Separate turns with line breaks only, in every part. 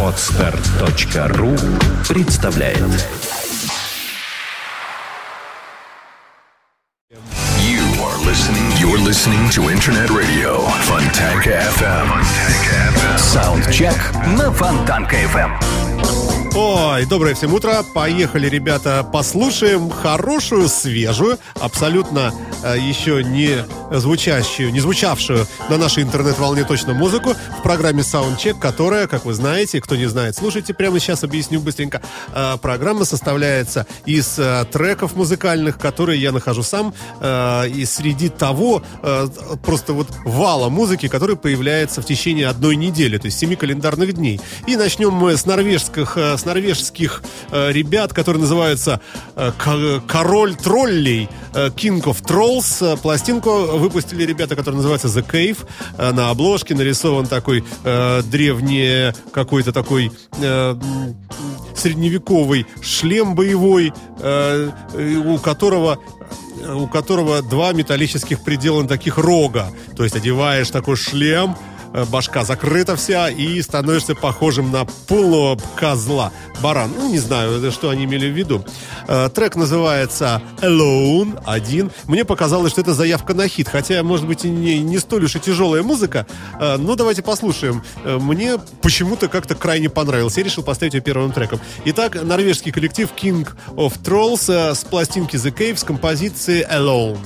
Отстар.ру представляет
You are listening. You're listening to Internet Radio Fontanka FM.
Саундчек на Фонтанка FM.
Ой, доброе всем утро. Поехали, ребята, послушаем хорошую, свежую, абсолютно э, еще не звучащую, не звучавшую на нашей интернет-волне точно музыку в программе Soundcheck, которая, как вы знаете, кто не знает, слушайте, прямо сейчас объясню быстренько. Э, программа составляется из э, треков музыкальных, которые я нахожу сам, э, и среди того э, просто вот вала музыки, который появляется в течение одной недели, то есть семи календарных дней. И начнем мы с норвежских, э, норвежских э, ребят, которые называются э, Ко- Король троллей, э, King of Trolls. Э, Пластинку выпустили ребята, которые называются The Cave. Э, На обложке нарисован такой э, древний какой-то такой э, средневековый шлем боевой, э, э, у которого у которого два металлических приделан таких рога. То есть одеваешь такой шлем, башка закрыта вся, и становишься похожим на полного козла. Баран. Ну, не знаю, что они имели в виду. Э, Трек называется Alone, один. Мне показалось, что это заявка на хит, хотя, может быть, и не, не столь уж и тяжелая музыка. Э, Но давайте послушаем. Э, Мне почему-то как-то крайне понравилось. Я решил поставить ее первым треком. Итак, норвежский коллектив King of Trolls э, с пластинки The Cave с композицией Alone.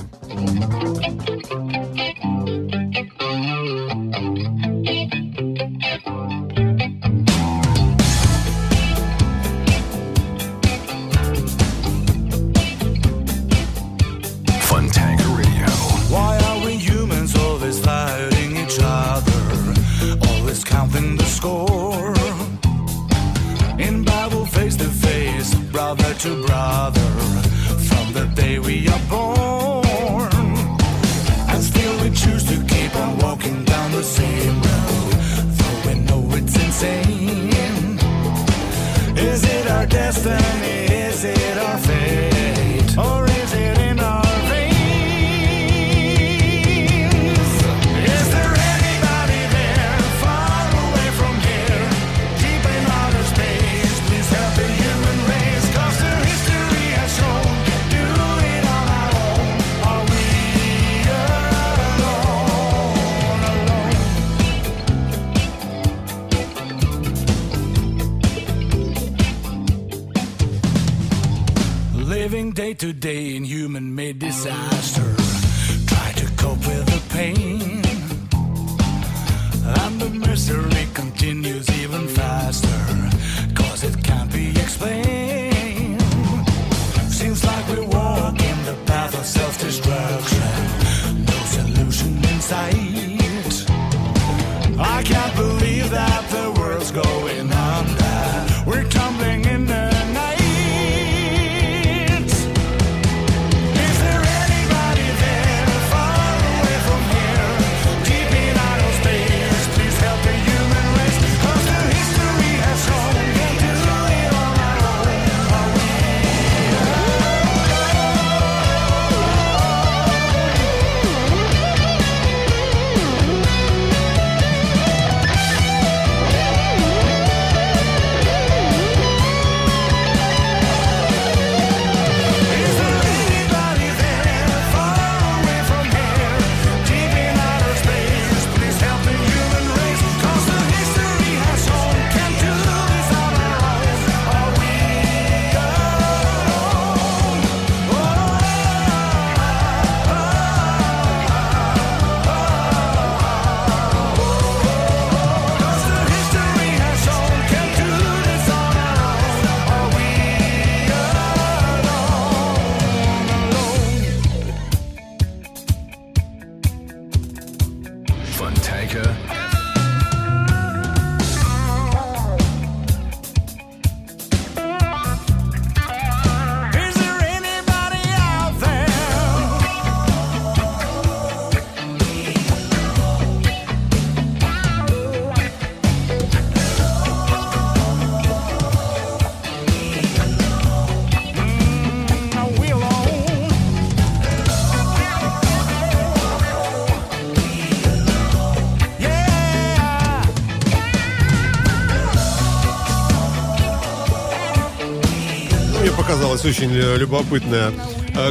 Показалась очень любопытная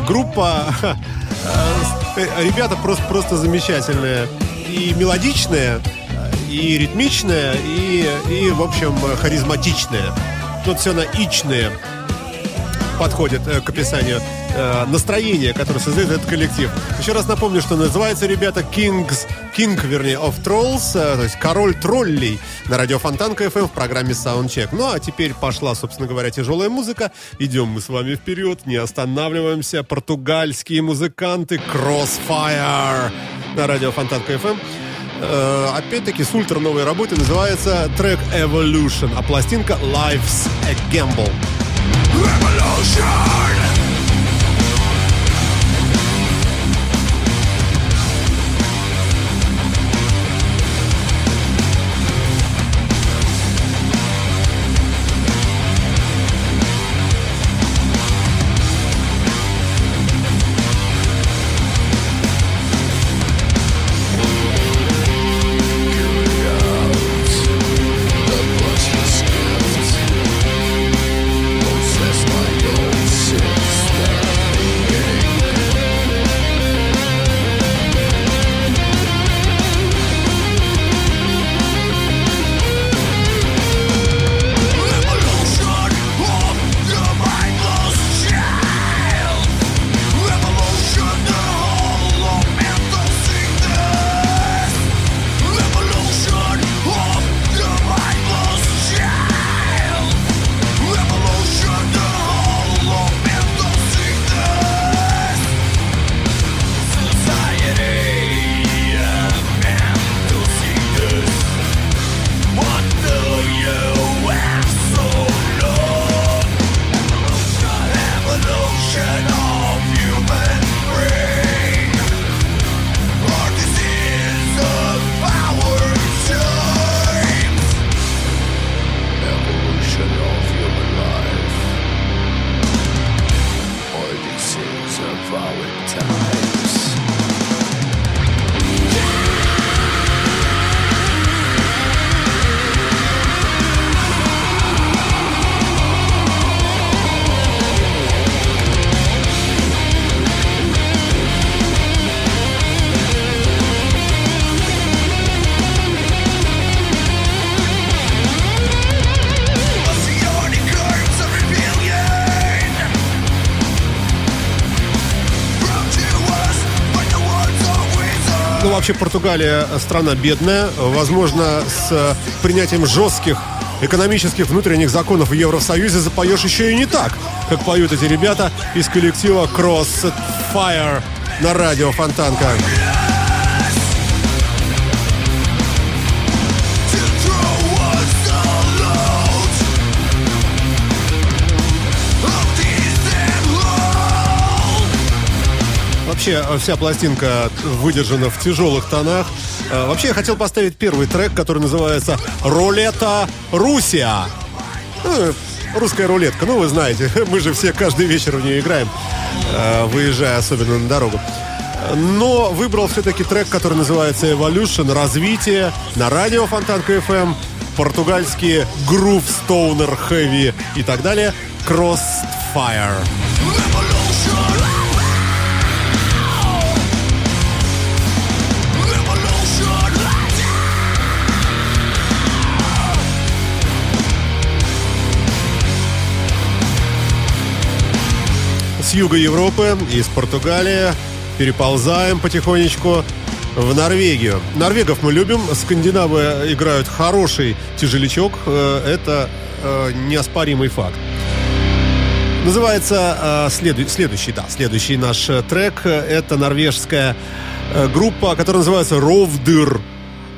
группа. Ребята просто, просто замечательные. И мелодичные, и ритмичные, и, и в общем, харизматичные. Тут все на ичные подходит к описанию э, настроение, которое создает этот коллектив. Еще раз напомню, что называются ребята Kings, King, вернее, of Trolls, э, то есть король троллей на радио Фонтанка FM в программе Soundcheck. Ну, а теперь пошла, собственно говоря, тяжелая музыка. Идем мы с вами вперед, не останавливаемся. Португальские музыканты Crossfire на радио Фонтанка FM. Э, опять-таки с ультра новой работы называется трек Evolution, а пластинка Life's a Gamble. Revolution! Вообще Португалия страна бедная. Возможно, с принятием жестких экономических внутренних законов в Евросоюзе запоешь еще и не так, как поют эти ребята из коллектива Crossfire на радио Фонтанка. Вообще, э, вся пластинка выдержана в тяжелых тонах. Э, вообще, я хотел поставить первый трек, который называется «Рулета Русия». Ну, русская рулетка, ну, вы знаете, мы же все каждый вечер в нее играем, э, выезжая особенно на дорогу. Но выбрал все-таки трек, который называется Evolution, развитие на радио Фонтанка FM, португальские Groove, Stoner, Heavy и так далее, Crossfire. С юга Европы, из Португалии, переползаем потихонечку в Норвегию. Норвегов мы любим, скандинавы играют хороший тяжелячок, э, это э, неоспоримый факт. Называется э, следу, следующий, да, следующий наш трек. Это норвежская группа, которая называется Ровдыр.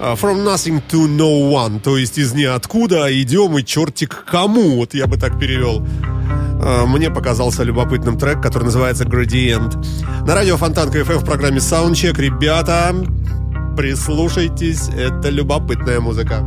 From nothing to no one, то есть из ниоткуда идем и чертик кому, вот я бы так перевел. Э, мне показался любопытным трек, который называется Gradient. На радио Фонтанка FM в программе Soundcheck. Ребята, прислушайтесь, это любопытная музыка.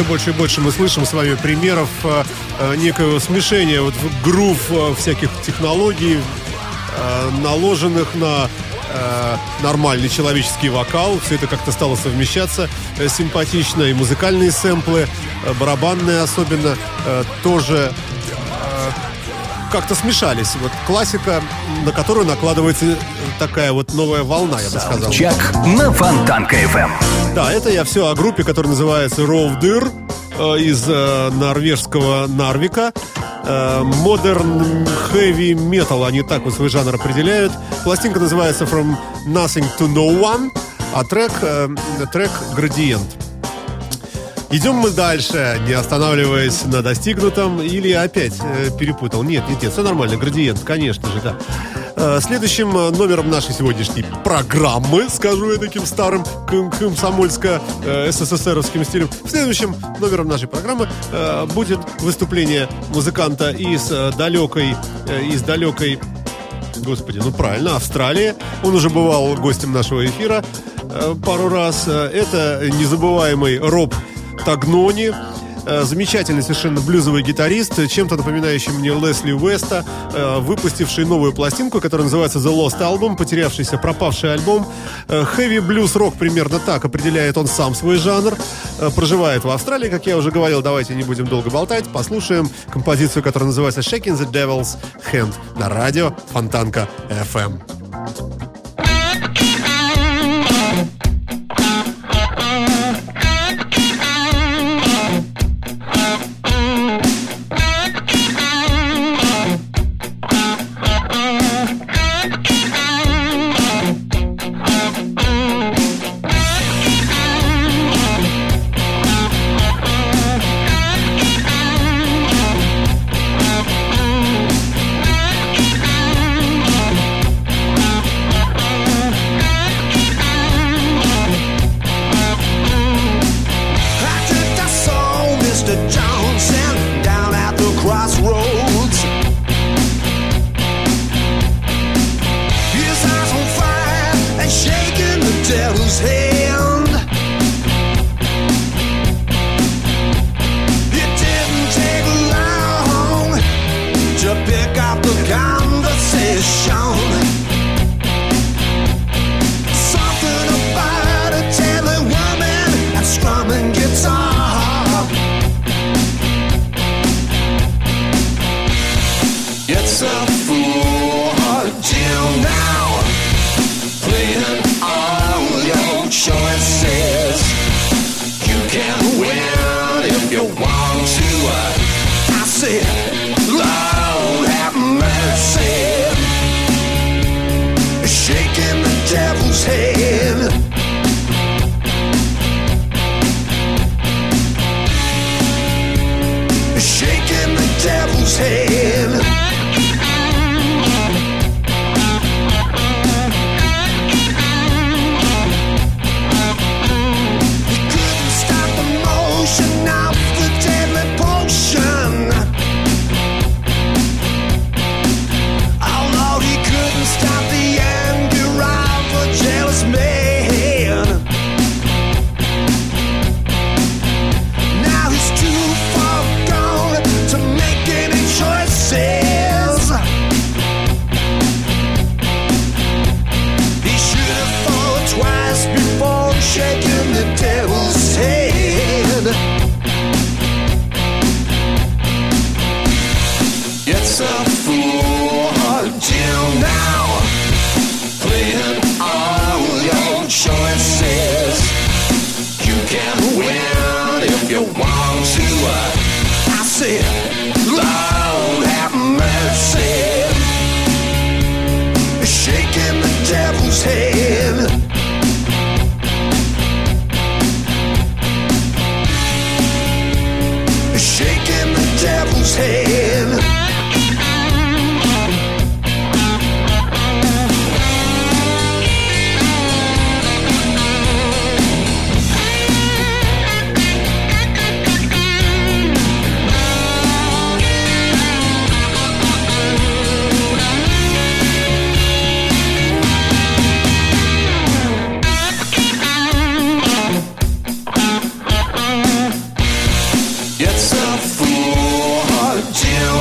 Все больше и больше мы слышим с вами примеров э, э некого смешения вот грув э, всяких технологий, наложенных на нормальный человеческий вокал. Все это как-то стало совмещаться симпатично. И музыкальные сэмплы, барабанные особенно, тоже как-то смешались. Вот классика, на которую накладывается такая вот новая волна, я бы сказал.
Чак на Фонтанка FM.
Да, это я все о группе, которая называется Ровдыр э, из э, норвежского Нарвика. Heavy Metal, они так вот свой жанр определяют. Пластинка называется From Nothing to No One, а трек, э, трек Gradient. Идем мы дальше, не останавливаясь на достигнутом или опять э, перепутал. Нет, нет, нет, все нормально, градиент, конечно же, да. Э, следующим э, номером нашей сегодняшней программы, скажу я таким старым комсомольско-СССРовским э, стилем, следующим номером нашей программы будет выступление музыканта из далекой, из далекой Господи, ну правильно, Австралия. Он уже бывал гостем нашего эфира пару раз. Это незабываемый Роб Тагнони. Э, замечательный совершенно блюзовый гитарист, чем-то напоминающий мне Лесли Уэста, э, выпустивший новую пластинку, которая называется The Lost Album, потерявшийся, пропавший альбом. Хэви блюз рок примерно так определяет он сам свой жанр. Э, проживает в Австралии, как я уже говорил. Давайте не будем долго болтать. Послушаем композицию, которая называется Shaking the Devil's Hand на радио Фонтанка FM.
It's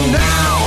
now.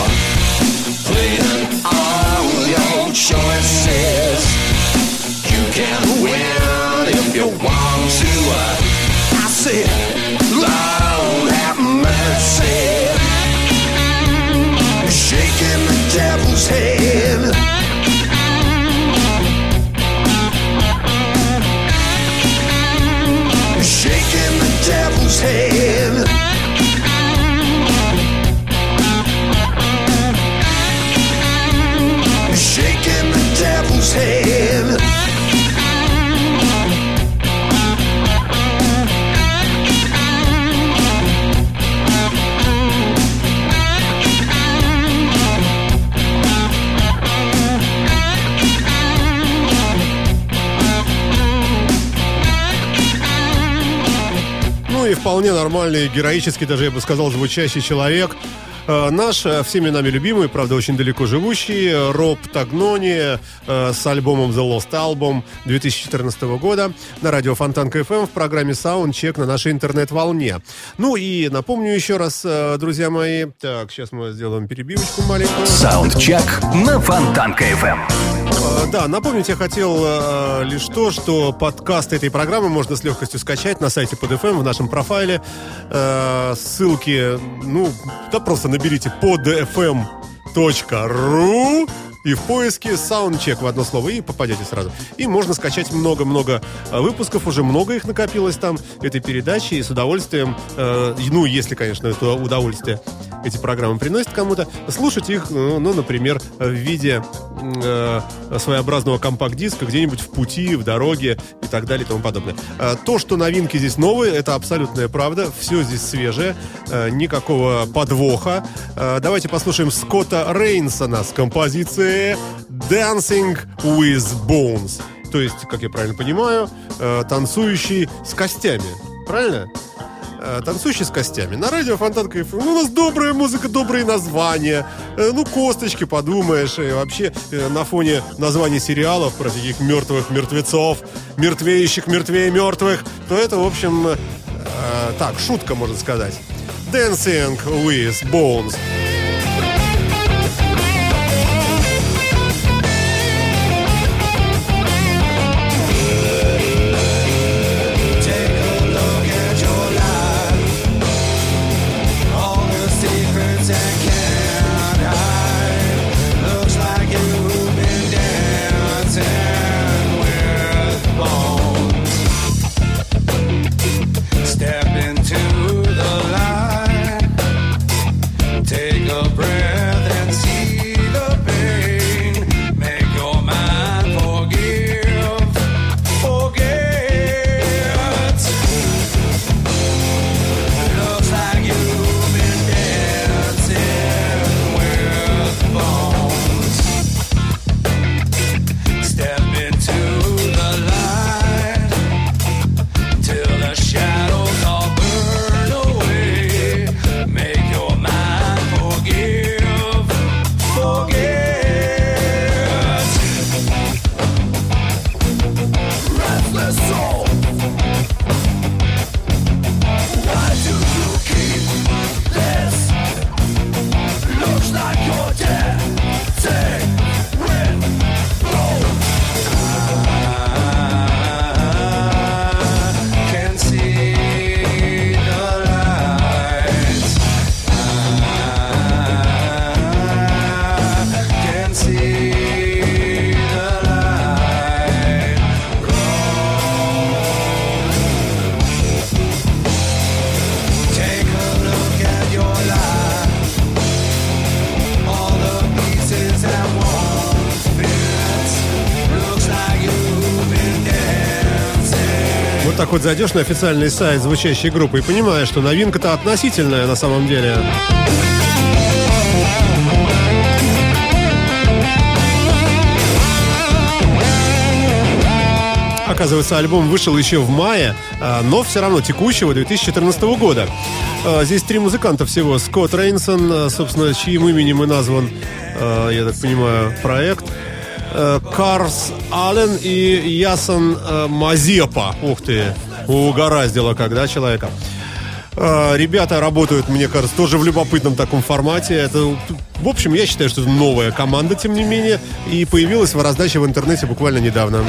Нормальный, героический, даже я бы сказал, звучащий человек. Э, Наш э, всеми нами любимый, правда, очень далеко живущий, э, Роб Тагнони с альбомом The Lost Album 2014 года на радио Фонтанка FM в программе Soundcheck на нашей интернет-волне. Ну и напомню еще раз, друзья мои, так, сейчас мы сделаем перебивочку маленькую.
Саундчек на Фонтанка FM.
Э, Да, напомнить я хотел э, лишь то, что подкаст этой программы можно с легкостью скачать на сайте PodFM в нашем профайле. Э, ссылки, ну, да просто наберите podfm.ru и в поиске саундчек в одно слово и попадете сразу. И можно скачать много-много э, выпусков, уже много их накопилось там, этой передачи, и с удовольствием, э, ну, если, конечно, это удовольствие эти программы приносят кому-то, слушать их, ну, ну, например, в виде э, своеобразного компакт-диска где-нибудь в пути, в дороге и так далее и тому подобное. Э, то, что новинки здесь новые, это абсолютная правда, все здесь свежее, э, никакого подвоха. Э, давайте послушаем Скотта Рейнсона с композицией Dancing with Bones. То есть, как я правильно понимаю, танцующий с костями. Правильно? Э, танцующий с костями. На радио Фонтанка FM. Ну, у нас добрая музыка, добрые названия. Э, ну, косточки, подумаешь. И вообще, э, на фоне названий сериалов про таких мертвых мертвецов, мертвеющих мертвее мертвых, то это, в общем, так, шутка, можно сказать. Dancing with Bones. Зайдешь на официальный сайт звучащей группы и понимаешь, что новинка-то относительная на самом деле. Оказывается, альбом вышел еще в мае, а, но все равно текущего 2014 года. А, Здесь три музыканта всего. Скотт Рейнсон, а, собственно, чьим именем и назван, я так понимаю, проект. Карс Аллен и Ясон Мазепа. Ух ты, угораздило когда человека. Э, Ребята работают, мне кажется, тоже в любопытном таком формате. Это, в общем, я считаю, что это новая команда, тем не менее, и появилась в раздаче в интернете буквально недавно.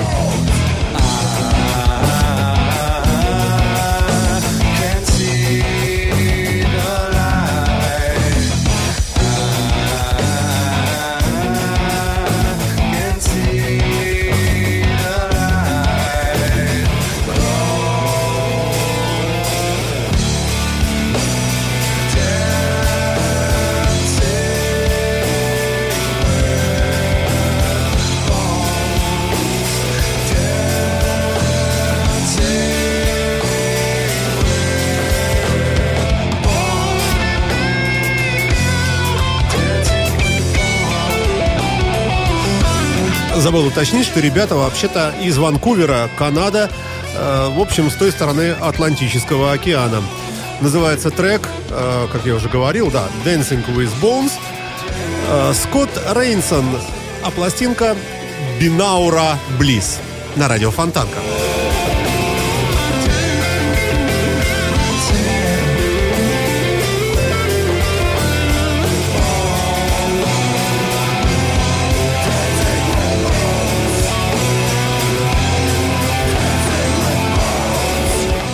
Забыл уточнить, что ребята вообще-то из Ванкувера, Канада, э, в общем, с той стороны Атлантического океана. Называется трек, э, как я уже говорил, да, Dancing with Bones. Э, Скотт Рейнсон, а пластинка Бинаура Близ на радио Фонтанка.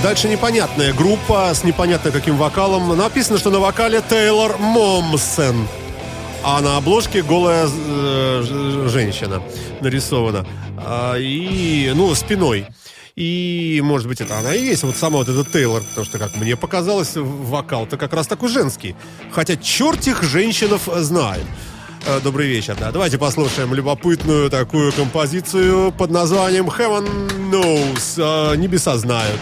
Дальше непонятная группа с непонятно каким вокалом. Написано, что на вокале Тейлор Момсен. А на обложке голая э, женщина нарисована. А, и, ну, спиной. И, может быть, это она и есть, вот сама вот этот Тейлор, потому что, как мне показалось, вокал-то как раз такой женский. Хотя черт их женщинов знает. Э, Добрый вечер, да. Давайте послушаем любопытную такую композицию под названием Heaven Knows. Э, Небеса знают.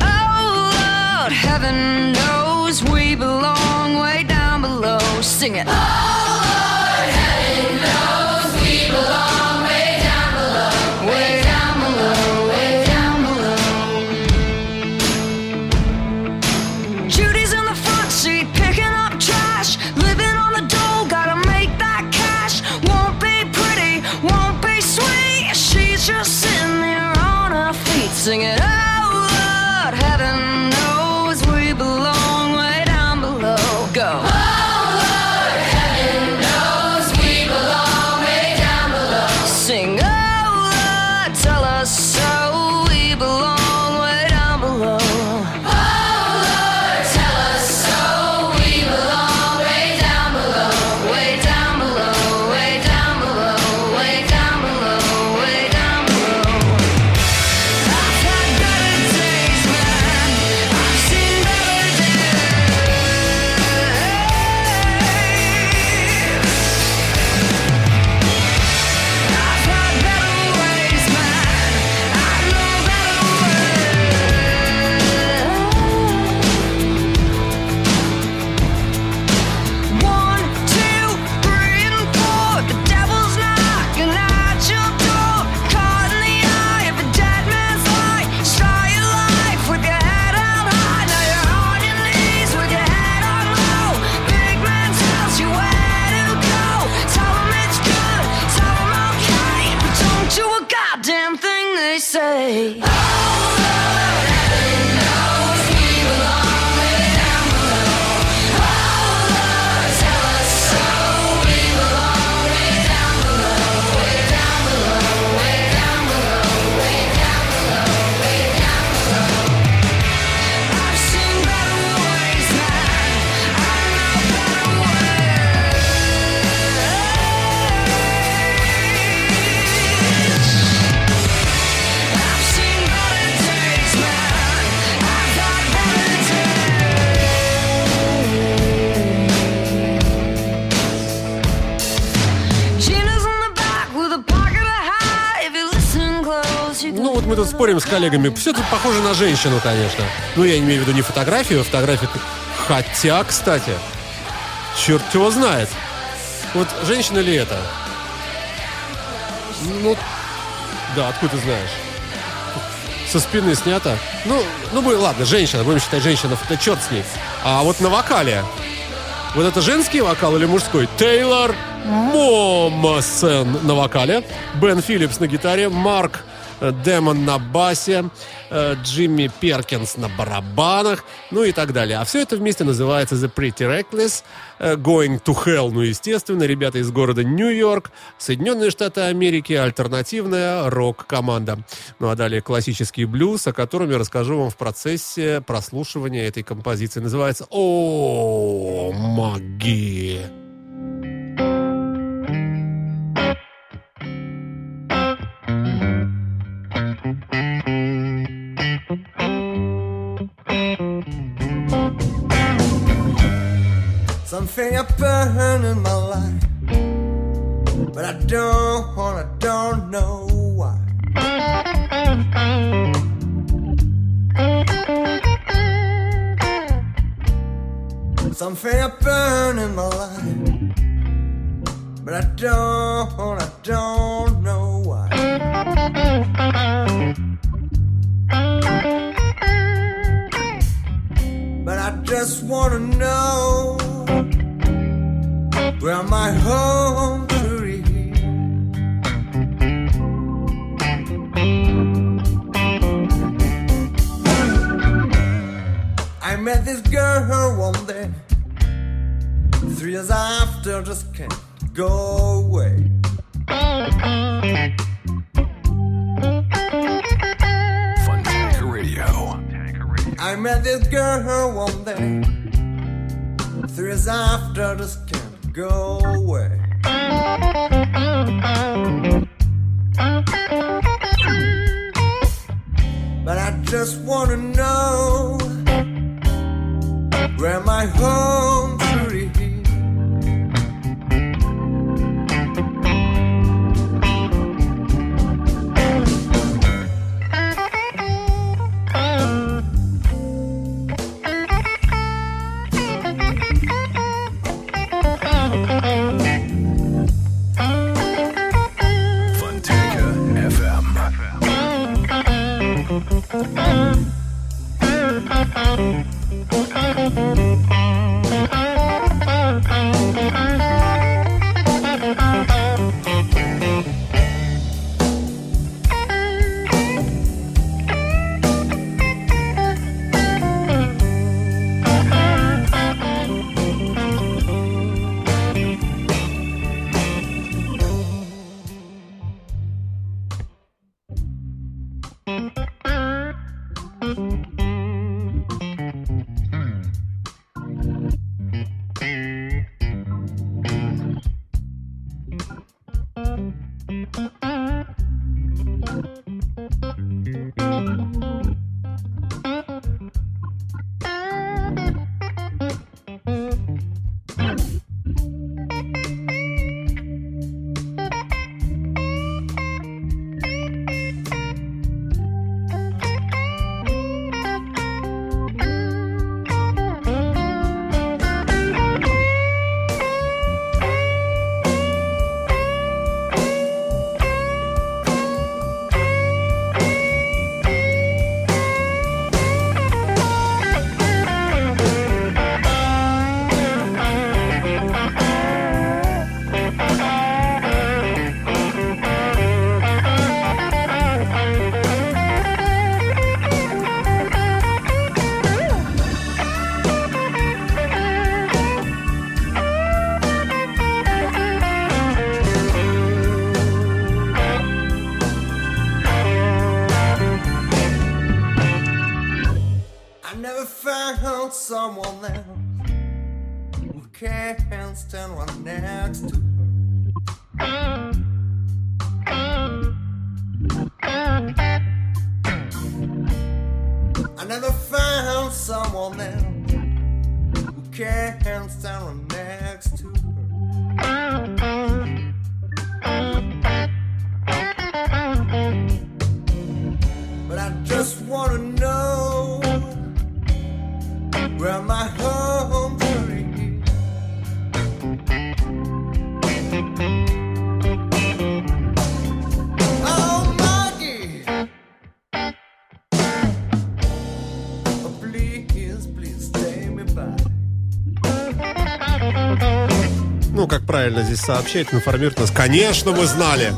Oh heaven knows we belong way down below. Sing it. Way
коллегами. Все тут похоже на женщину, конечно. Ну, я имею в виду не фотографию, а фотографию... Хотя, кстати, черт его знает. Вот женщина ли это? Ну, да, откуда ты знаешь? Со спины снято. Ну, ну, ладно, женщина, будем считать женщина, да черт с ней. А вот на вокале. Вот это женский вокал или мужской? Тейлор Момсен на вокале, Бен Филлипс на гитаре, Марк Демон на басе, э, Джимми Перкинс на барабанах, ну и так далее. А все это вместе называется The Pretty Reckless, э, Going to Hell, ну естественно, ребята из города Нью-Йорк, Соединенные Штаты Америки, альтернативная рок-команда. Ну а далее классический блюз, о котором я расскажу вам в процессе прослушивания этой композиции. Называется «О, магия».
Something I burn in my life, but I don't wanna, don't know why. Something I burn in my life, but I don't wanna, don't know why. But I just wanna know where my home. I met this girl one day, three years after, just can't go away.
Funtanker Radio.
I met this girl one day, three years after, just can't go away. But I just wanna know where my home
здесь сообщает, информирует нас. Конечно, мы знали.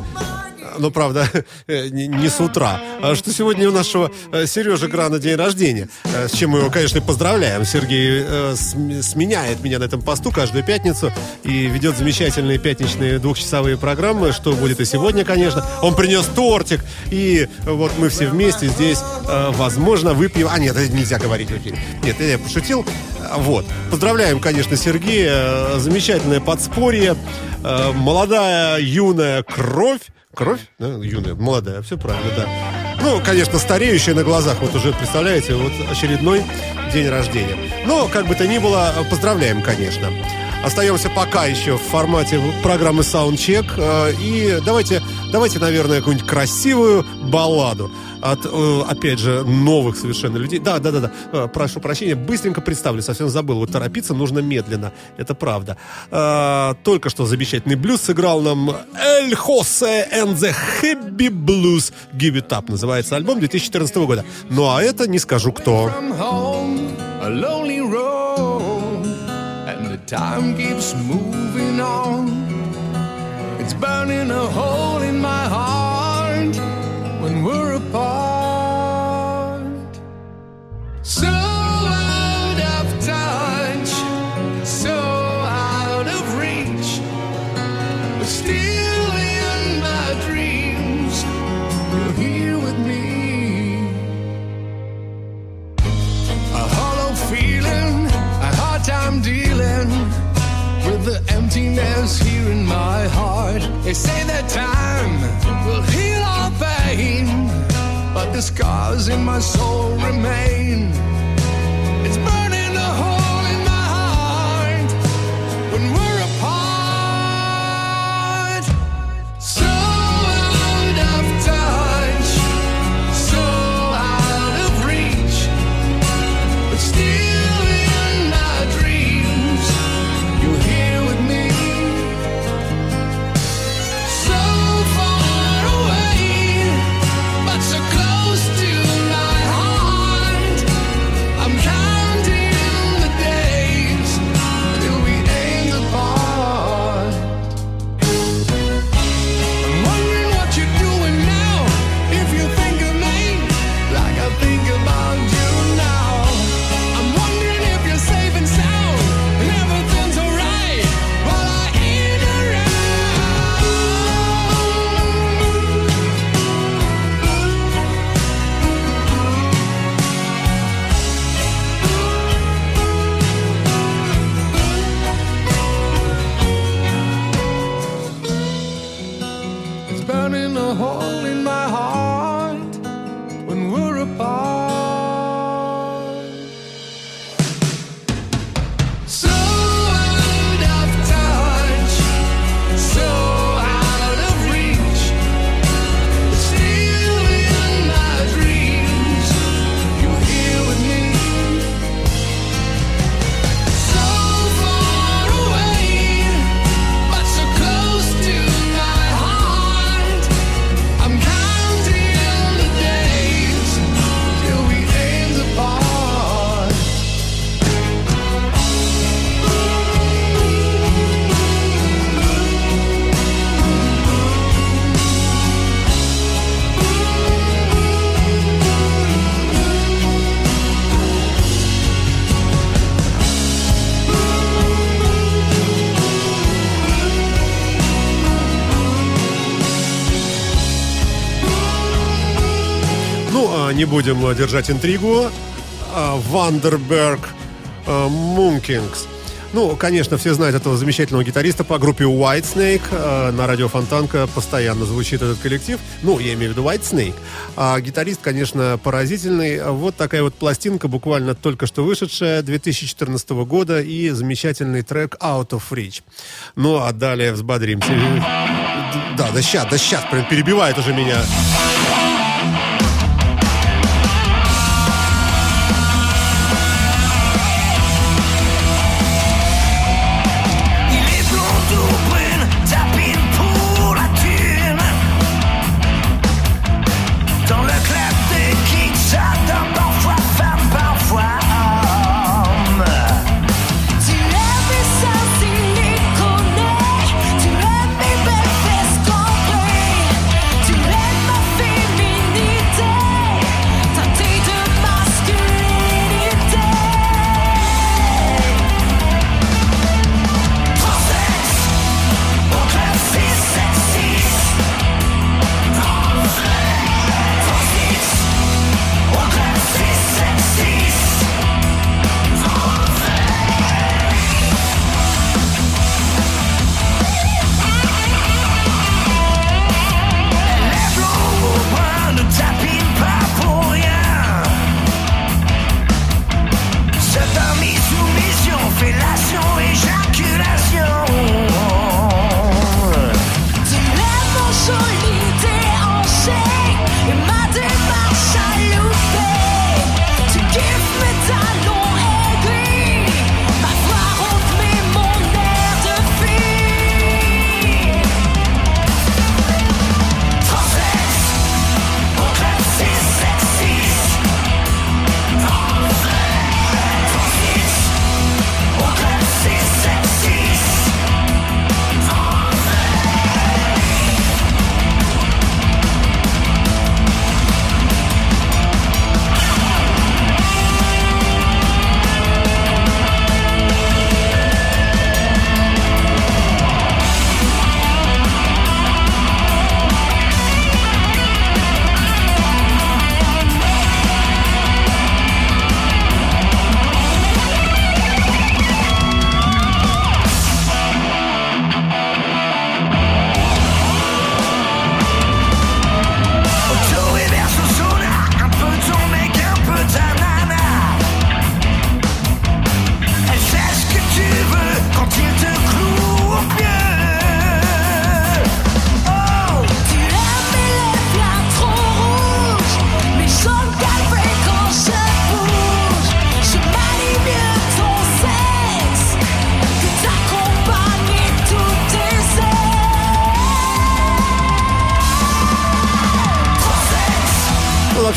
Ну, правда, не, не с утра. А Что сегодня у нашего э, Сережи Грана день рождения. Э, С чем мы его, конечно, поздравляем. Сергей э, см- сменяет меня на этом посту каждую пятницу и ведет замечательные пятничные двухчасовые программы, что будет и сегодня, конечно. Он принес тортик, и вот мы все вместе здесь, э, возможно, выпьем... А, нет, это нельзя говорить в эфире. Нет, я пошутил. Вот. Поздравляем, конечно, Сергея. Замечательное подспорье. Э, Молодая, юная кровь. Кровь? Да, юная, молодая, все правильно, да. Ну, конечно, стареющая на глазах, вот уже, представляете, вот очередной день рождения. Но, как бы то ни было, поздравляем, конечно. Остаемся пока еще в формате программы Soundcheck. э, И давайте, давайте, наверное, какую-нибудь красивую балладу от, э, опять же, новых совершенно людей. Да, да, да, да. Э, Прошу прощения, быстренько представлю, совсем забыл. Вот торопиться нужно медленно, это правда. Только что замечательный блюз сыграл нам Эль Хосе and the Happy Blues Give It Up. Называется альбом 2014 года. Ну а это не скажу кто.
Time keeps moving on. It's burning a hole in my heart when we're apart. So emptiness here in my heart. They say that time will heal all pain, but the scars in my soul remain. It's burning a hole
будем держать интригу. А, Вандерберг а, Мункингс. Ну, конечно, все знают этого замечательного гитариста по группе Whitesnake. А, На радио Фонтанка постоянно звучит этот коллектив. Ну, я имею в виду Whitesnake. А гитарист, конечно, поразительный. Вот такая вот пластинка, буквально только что вышедшая, 2014 года, и замечательный трек Out of Reach. Ну, а далее взбодримся. Да, да сейчас, да сейчас, прям перебивает уже меня.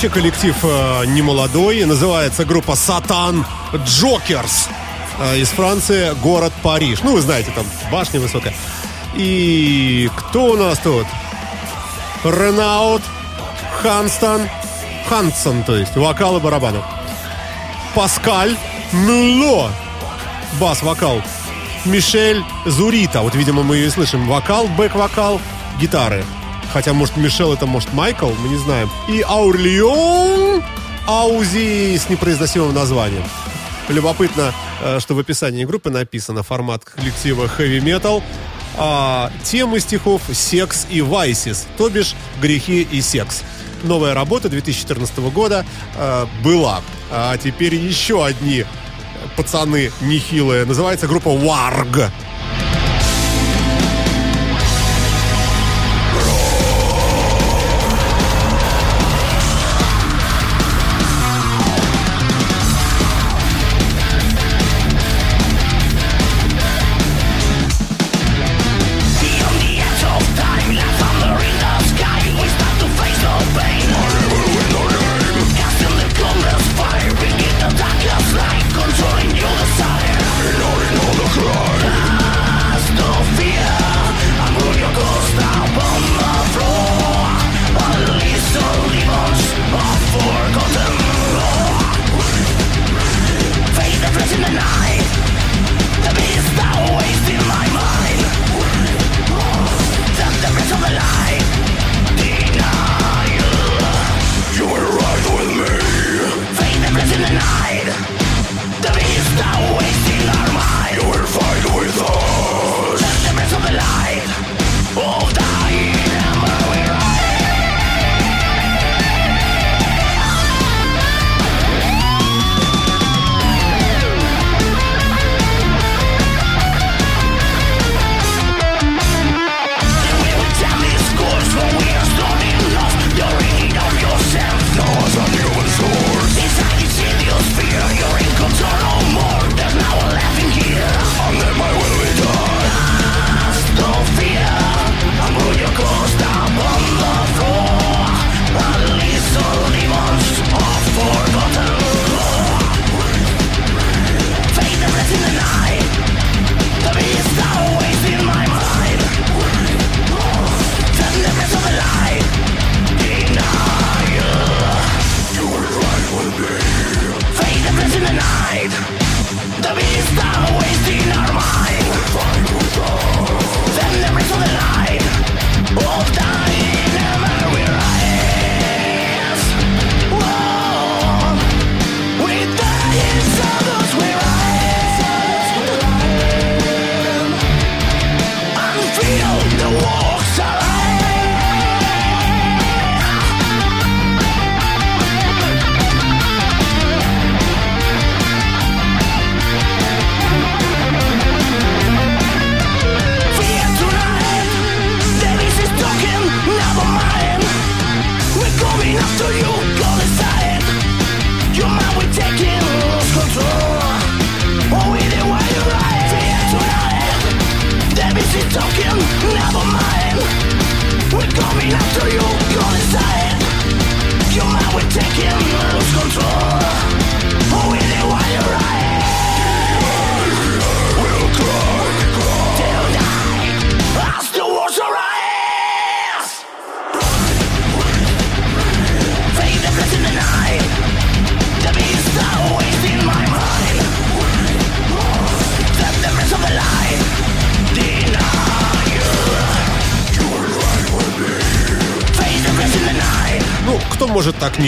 Вообще коллектив э, не молодой. Называется группа Сатан Джокерс. Э, из Франции, город Париж. Ну, вы знаете, там башня высокая. И кто у нас тут? Ренаут, Ханстон, Хансон, то есть, вокал и барабаны. Паскаль Мюлло, бас-вокал. Мишель Зурита, вот, видимо, мы ее слышим. Вокал, бэк-вокал, гитары. Хотя, может, Мишел это, может, Майкл, мы не знаем. И Аурлион Аузи с непроизносимым названием. Любопытно, э, что в описании группы написано формат коллектива Heavy Metal, а темы стихов «Секс» и «Вайсис», то бишь «Грехи и секс». Новая работа 2014 года э, была. А теперь еще одни пацаны нехилые. Называется группа «Варг».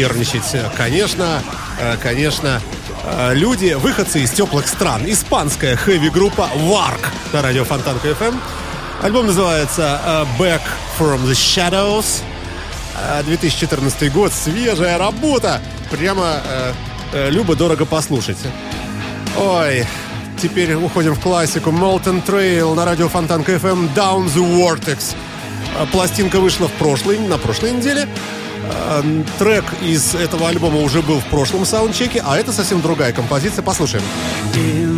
Нервничать? Конечно, э, конечно, э, люди, выходцы из теплых стран. Испанская хэви-группа Варк на радио Фонтанка FM. Альбом называется э, Back from the Shadows. Э, 2014 год, свежая работа. Прямо э, э, любо-дорого послушать. Ой, теперь уходим в классику. Molten Trail на радио Фонтанка FM Down the Vortex. Пластинка вышла в прошлой, на прошлой неделе. Э, Трек из этого альбома уже был в прошлом саундчеке, а это совсем другая композиция. Послушаем.
In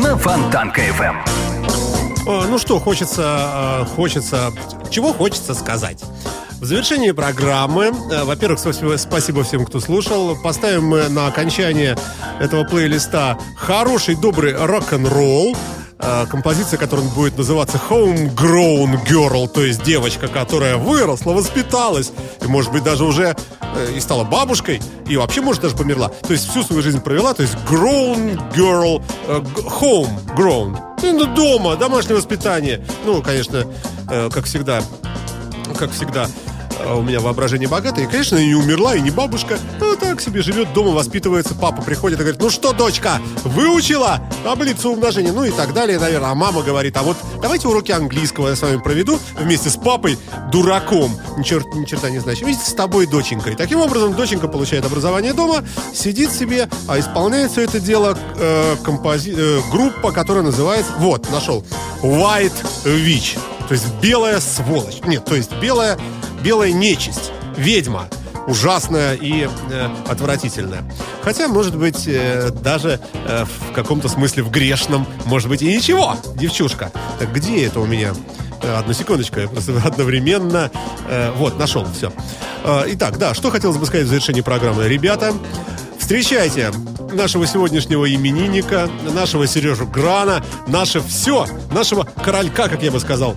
на Фонтанка FM.
Э, Ну что, хочется, э, хочется, чего хочется сказать. В завершении программы, э, во-первых, спасибо, спасибо всем, кто слушал. Поставим мы на окончание этого плейлиста хороший, добрый рок-н-ролл. Э, Композиция, которая будет называться Homegrown Girl, то есть девочка, которая выросла, воспиталась, и, может быть, даже уже э, и стала бабушкой, и вообще, может, даже померла. То есть всю свою жизнь провела, то есть grown girl, э, home grown. Ну, дома, домашнее воспитание. Ну, конечно, э, как всегда, как всегда, э, у меня воображение богатое. И, конечно, и не умерла, и не бабушка. Ну, так себе живет дома, воспитывается. Папа приходит и говорит, ну что, дочка, выучила таблицу умножения? Ну и так далее, наверное. А мама говорит, а вот давайте уроки английского я с вами проведу вместе с папой, дураком, ни, чер- ни черта не значит, вместе с тобой, доченькой. Таким образом, доченька получает образование дома, сидит себе, а исполняет все это дело э, компози- э, группа, которая называется, вот, нашел, White Witch. То есть белая сволочь. Нет, то есть белая, белая нечисть. Ведьма. Ужасная и э, отвратительная. Хотя, может быть, э, даже э, в каком-то смысле в грешном, может быть, и ничего, девчушка. Так где это у меня? Э, Одну секундочку, я просто одновременно... э, вот, нашел, все. Э, итак, да, что хотелось бы сказать в завершении программы. Ребята, встречайте нашего сегодняшнего именинника, нашего Сережу Грана, наше все, нашего королька, как я бы сказал,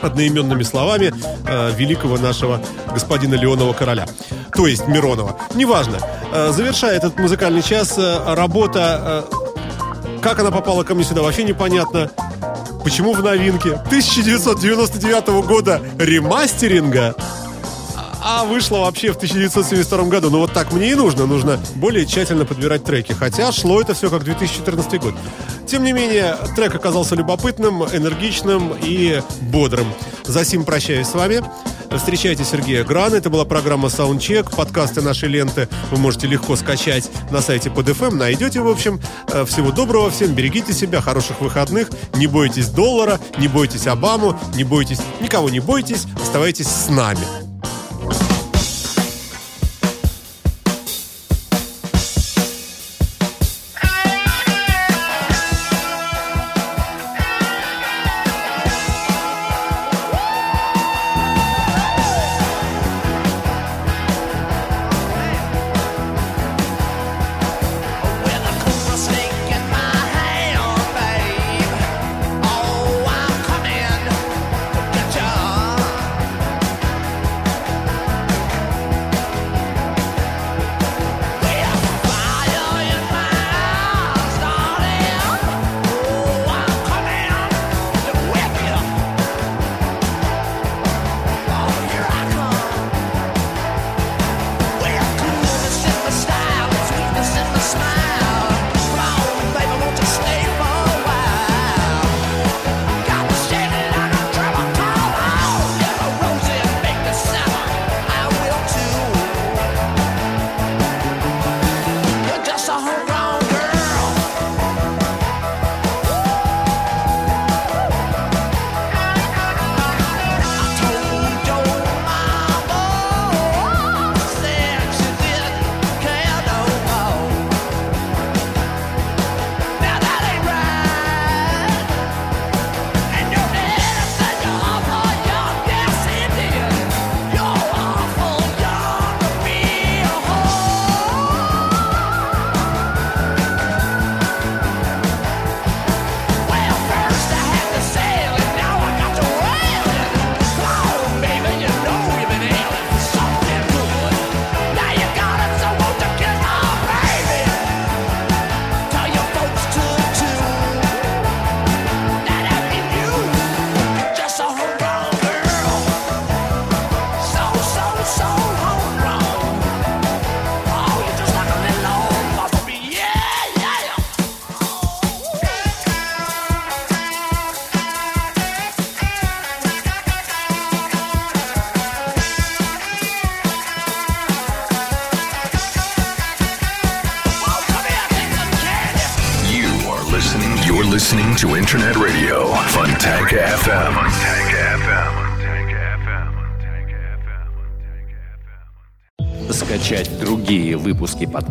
одноименными словами э, великого нашего господина Леонова короля. То есть Миронова. Неважно. Э, завершая этот музыкальный час, э, работа... э, как она попала ко мне сюда, вообще непонятно. Почему в новинке? 1999 года ремастеринга а вышла вообще в 1972 году. Ну вот так мне и нужно. Нужно более тщательно подбирать треки. Хотя шло это все как 2014 год. Тем не менее, трек оказался любопытным, энергичным и бодрым. За сим прощаюсь с вами. Встречайте Сергея Грана. Это была программа Soundcheck. Подкасты нашей ленты вы можете легко скачать на сайте PodFM. Найдете, в общем. Э, Всего доброго всем. Берегите себя. Хороших выходных. Не бойтесь доллара. Не бойтесь Обаму. Не бойтесь... Никого не бойтесь. Оставайтесь с нами.